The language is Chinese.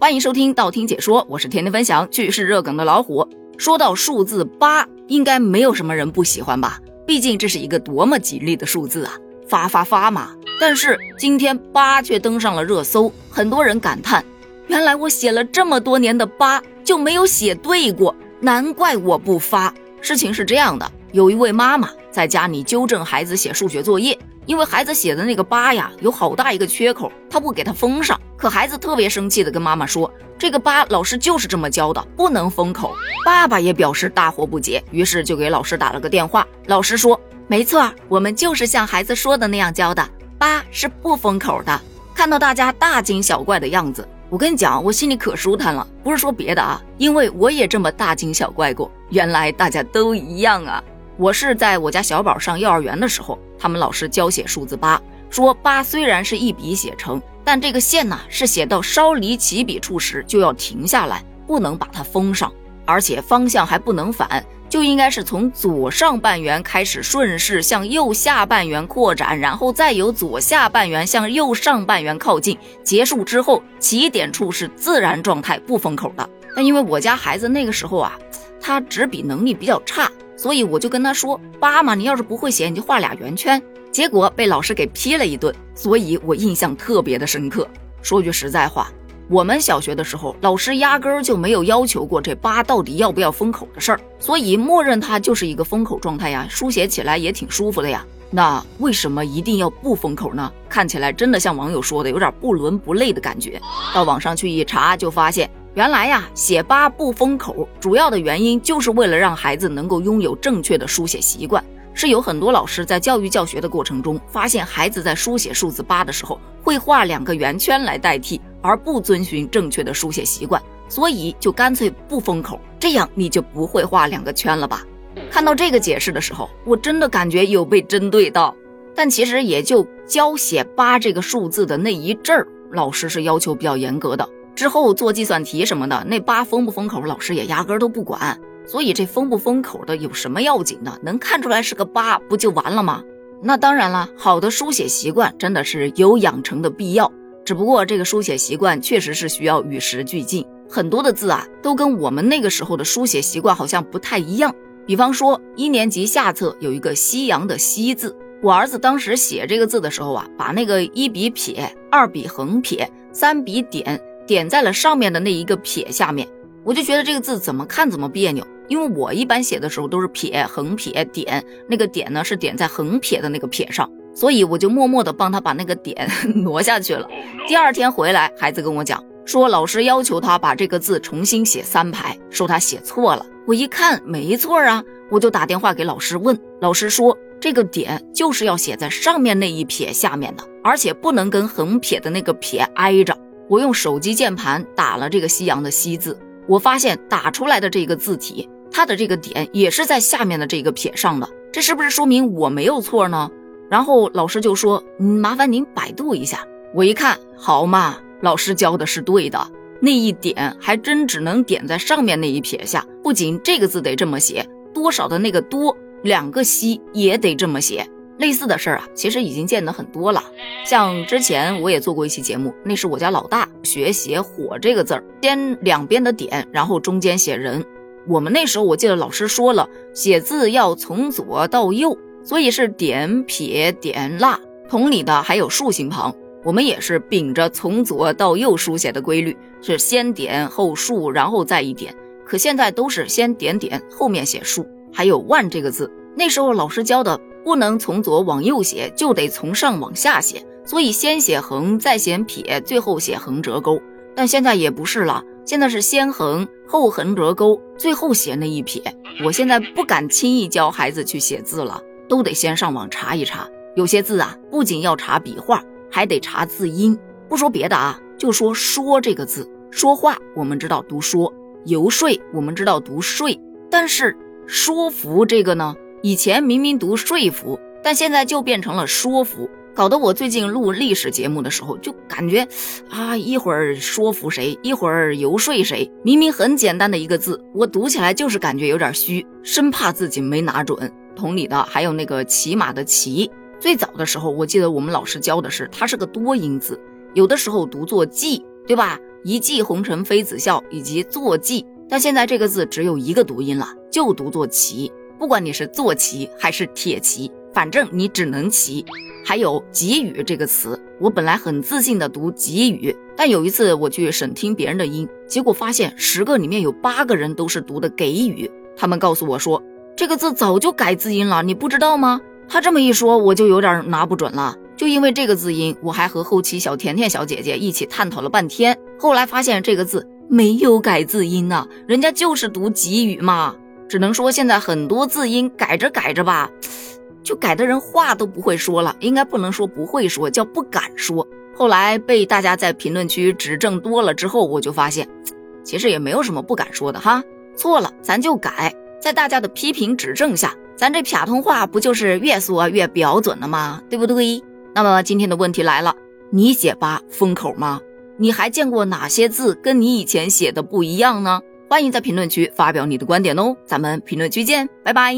欢迎收听道听解说，我是天天分享趣事热梗的老虎。说到数字八，应该没有什么人不喜欢吧？毕竟这是一个多么吉利的数字啊！发发发嘛！但是今天八却登上了热搜，很多人感叹：原来我写了这么多年的八就没有写对过，难怪我不发。事情是这样的，有一位妈妈在家里纠正孩子写数学作业。因为孩子写的那个八呀，有好大一个缺口，他不给他封上。可孩子特别生气的跟妈妈说：“这个八老师就是这么教的，不能封口。”爸爸也表示大惑不解，于是就给老师打了个电话。老师说：“没错，我们就是像孩子说的那样教的，八是不封口的。”看到大家大惊小怪的样子，我跟你讲，我心里可舒坦了。不是说别的啊，因为我也这么大惊小怪过。原来大家都一样啊。我是在我家小宝上幼儿园的时候，他们老师教写数字八，说八虽然是一笔写成，但这个线呢是写到稍离起笔处时就要停下来，不能把它封上，而且方向还不能反，就应该是从左上半圆开始顺势向右下半圆扩展，然后再由左下半圆向右上半圆靠近，结束之后起点处是自然状态，不封口的。那因为我家孩子那个时候啊，他执笔能力比较差。所以我就跟他说：“八嘛，你要是不会写，你就画俩圆圈。”结果被老师给批了一顿，所以我印象特别的深刻。说句实在话，我们小学的时候，老师压根儿就没有要求过这八到底要不要封口的事儿，所以默认它就是一个封口状态呀，书写起来也挺舒服的呀。那为什么一定要不封口呢？看起来真的像网友说的，有点不伦不类的感觉。到网上去一查，就发现。原来呀，写八不封口，主要的原因就是为了让孩子能够拥有正确的书写习惯。是有很多老师在教育教学的过程中，发现孩子在书写数字八的时候，会画两个圆圈来代替，而不遵循正确的书写习惯，所以就干脆不封口，这样你就不会画两个圈了吧？看到这个解释的时候，我真的感觉有被针对到。但其实也就教写八这个数字的那一阵儿，老师是要求比较严格的。之后做计算题什么的，那八封不封口，老师也压根儿都不管。所以这封不封口的有什么要紧的？能看出来是个八，不就完了吗？那当然了，好的书写习惯真的是有养成的必要。只不过这个书写习惯确实是需要与时俱进，很多的字啊，都跟我们那个时候的书写习惯好像不太一样。比方说一年级下册有一个夕阳的夕字，我儿子当时写这个字的时候啊，把那个一笔撇，二笔横撇，三笔点。点在了上面的那一个撇下面，我就觉得这个字怎么看怎么别扭，因为我一般写的时候都是撇、横撇、点，那个点呢是点在横撇的那个撇上，所以我就默默的帮他把那个点 挪下去了。第二天回来，孩子跟我讲说，老师要求他把这个字重新写三排，说他写错了。我一看没错啊，我就打电话给老师问，老师说这个点就是要写在上面那一撇下面的，而且不能跟横撇的那个撇挨着。我用手机键盘打了这个夕阳的夕字，我发现打出来的这个字体，它的这个点也是在下面的这个撇上的，这是不是说明我没有错呢？然后老师就说：“嗯，麻烦您百度一下。”我一看，好嘛，老师教的是对的，那一点还真只能点在上面那一撇下，不仅这个字得这么写，多少的那个多两个西也得这么写。类似的事儿啊，其实已经见得很多了。像之前我也做过一期节目，那是我家老大学写“火”这个字儿，先两边的点，然后中间写人。我们那时候我记得老师说了，写字要从左到右，所以是点撇点捺。同理的还有竖心旁，我们也是秉着从左到右书写的规律，是先点后竖，然后再一点。可现在都是先点点，后面写竖。还有万这个字，那时候老师教的。不能从左往右写，就得从上往下写，所以先写横，再写撇，最后写横折钩。但现在也不是了，现在是先横后横折钩，最后写那一撇。我现在不敢轻易教孩子去写字了，都得先上网查一查。有些字啊，不仅要查笔画，还得查字音。不说别的啊，就说说这个字，说话我们知道读说，游说我们知道读说，但是说服这个呢？以前明明读说服，但现在就变成了说服，搞得我最近录历史节目的时候就感觉，啊，一会儿说服谁，一会儿游说谁。明明很简单的一个字，我读起来就是感觉有点虚，生怕自己没拿准。同理的还有那个骑马的骑，最早的时候我记得我们老师教的是，它是个多音字，有的时候读作骑，对吧？一骑红尘妃子笑以及坐骑，但现在这个字只有一个读音了，就读作骑。不管你是坐骑还是铁骑，反正你只能骑。还有给予这个词，我本来很自信的读给予，但有一次我去审听别人的音，结果发现十个里面有八个人都是读的给予。他们告诉我说，这个字早就改字音了，你不知道吗？他这么一说，我就有点拿不准了。就因为这个字音，我还和后期小甜甜小姐姐一起探讨了半天。后来发现这个字没有改字音呢，人家就是读给予嘛。只能说现在很多字音改着改着吧，就改的人话都不会说了。应该不能说不会说，叫不敢说。后来被大家在评论区指正多了之后，我就发现，其实也没有什么不敢说的哈。错了咱就改，在大家的批评指正下，咱这普通话不就是越说越标准了吗？对不对？那么今天的问题来了，你写吧封口吗？你还见过哪些字跟你以前写的不一样呢？欢迎在评论区发表你的观点哦，咱们评论区见，拜拜。